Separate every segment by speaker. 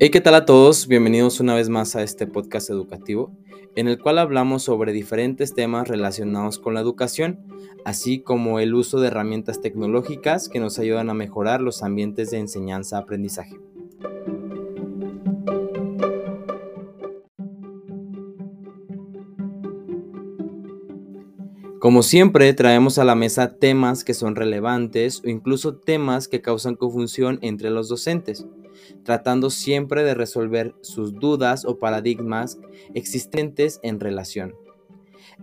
Speaker 1: Hey, ¿qué tal a todos? Bienvenidos una vez más a este podcast educativo, en el cual hablamos sobre diferentes temas relacionados con la educación, así como el uso de herramientas tecnológicas que nos ayudan a mejorar los ambientes de enseñanza-aprendizaje. Como siempre, traemos a la mesa temas que son relevantes o incluso temas que causan confusión entre los docentes tratando siempre de resolver sus dudas o paradigmas existentes en relación.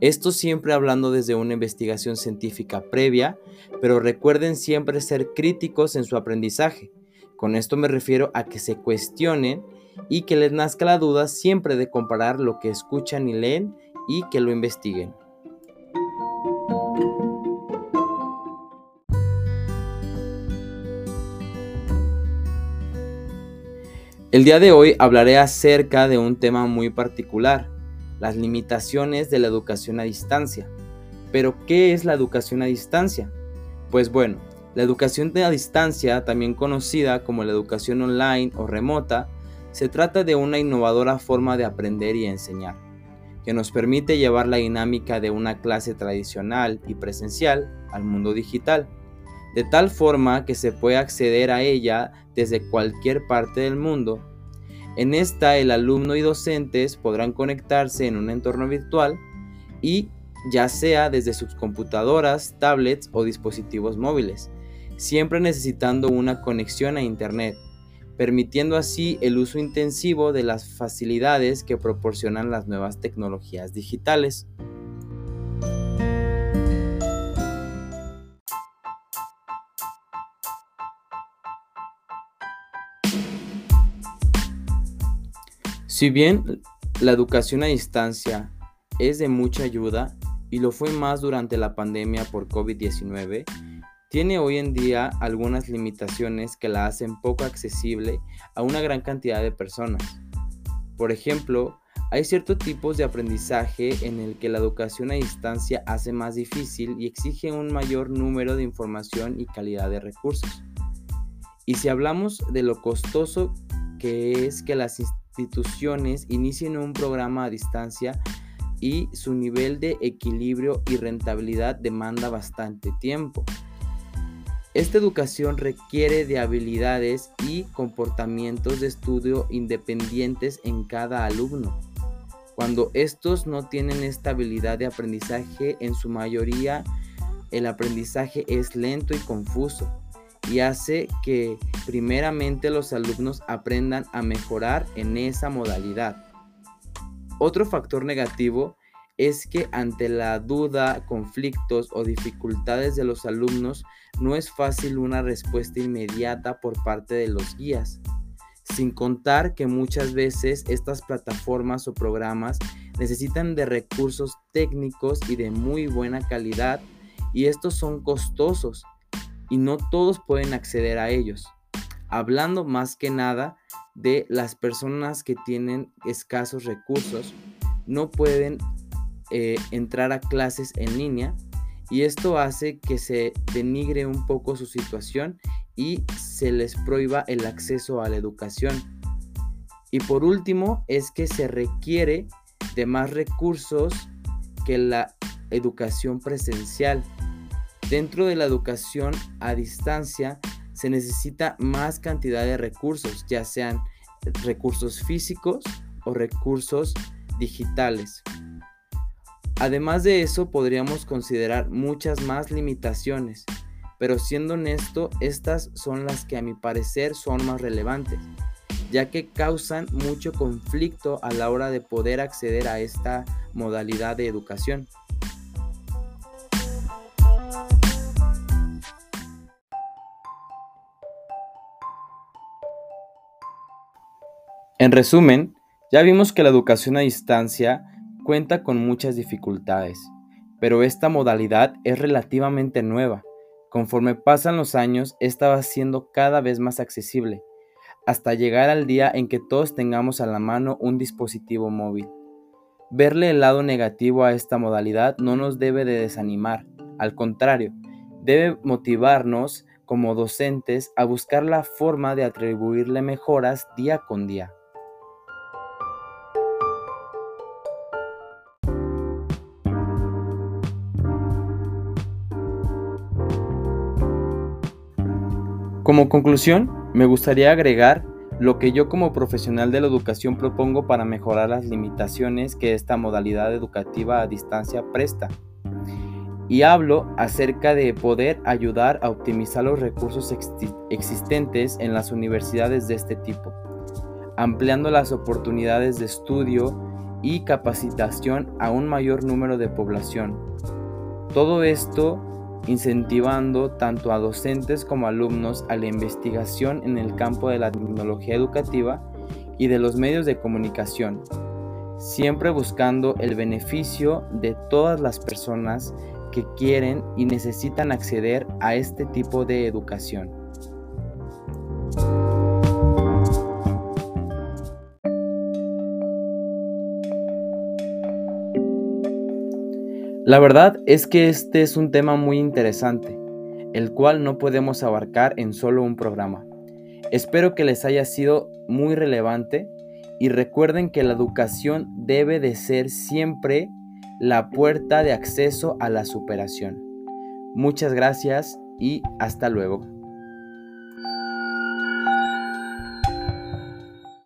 Speaker 1: Esto siempre hablando desde una investigación científica previa, pero recuerden siempre ser críticos en su aprendizaje. Con esto me refiero a que se cuestionen y que les nazca la duda siempre de comparar lo que escuchan y leen y que lo investiguen. El día de hoy hablaré acerca de un tema muy particular, las limitaciones de la educación a distancia. Pero, ¿qué es la educación a distancia? Pues bueno, la educación a distancia, también conocida como la educación online o remota, se trata de una innovadora forma de aprender y enseñar, que nos permite llevar la dinámica de una clase tradicional y presencial al mundo digital, de tal forma que se puede acceder a ella desde cualquier parte del mundo. En esta el alumno y docentes podrán conectarse en un entorno virtual y ya sea desde sus computadoras, tablets o dispositivos móviles, siempre necesitando una conexión a Internet, permitiendo así el uso intensivo de las facilidades que proporcionan las nuevas tecnologías digitales. Si bien la educación a distancia es de mucha ayuda y lo fue más durante la pandemia por COVID-19, tiene hoy en día algunas limitaciones que la hacen poco accesible a una gran cantidad de personas. Por ejemplo, hay ciertos tipos de aprendizaje en el que la educación a distancia hace más difícil y exige un mayor número de información y calidad de recursos. Y si hablamos de lo costoso que es que las instituciones inicien un programa a distancia y su nivel de equilibrio y rentabilidad demanda bastante tiempo. Esta educación requiere de habilidades y comportamientos de estudio independientes en cada alumno. Cuando estos no tienen esta habilidad de aprendizaje, en su mayoría el aprendizaje es lento y confuso y hace que primeramente los alumnos aprendan a mejorar en esa modalidad. Otro factor negativo es que ante la duda, conflictos o dificultades de los alumnos no es fácil una respuesta inmediata por parte de los guías, sin contar que muchas veces estas plataformas o programas necesitan de recursos técnicos y de muy buena calidad y estos son costosos y no todos pueden acceder a ellos. Hablando más que nada de las personas que tienen escasos recursos, no pueden eh, entrar a clases en línea y esto hace que se denigre un poco su situación y se les prohíba el acceso a la educación. Y por último es que se requiere de más recursos que la educación presencial Dentro de la educación a distancia se necesita más cantidad de recursos, ya sean recursos físicos o recursos digitales. Además de eso, podríamos considerar muchas más limitaciones, pero siendo honesto, estas son las que a mi parecer son más relevantes, ya que causan mucho conflicto a la hora de poder acceder a esta modalidad de educación. En resumen, ya vimos que la educación a distancia cuenta con muchas dificultades, pero esta modalidad es relativamente nueva. Conforme pasan los años, esta va siendo cada vez más accesible, hasta llegar al día en que todos tengamos a la mano un dispositivo móvil. Verle el lado negativo a esta modalidad no nos debe de desanimar, al contrario, debe motivarnos como docentes a buscar la forma de atribuirle mejoras día con día. Como conclusión, me gustaría agregar lo que yo como profesional de la educación propongo para mejorar las limitaciones que esta modalidad educativa a distancia presta. Y hablo acerca de poder ayudar a optimizar los recursos existentes en las universidades de este tipo, ampliando las oportunidades de estudio y capacitación a un mayor número de población. Todo esto incentivando tanto a docentes como alumnos a la investigación en el campo de la tecnología educativa y de los medios de comunicación, siempre buscando el beneficio de todas las personas que quieren y necesitan acceder a este tipo de educación. La verdad es que este es un tema muy interesante, el cual no podemos abarcar en solo un programa. Espero que les haya sido muy relevante y recuerden que la educación debe de ser siempre la puerta de acceso a la superación. Muchas gracias y hasta luego.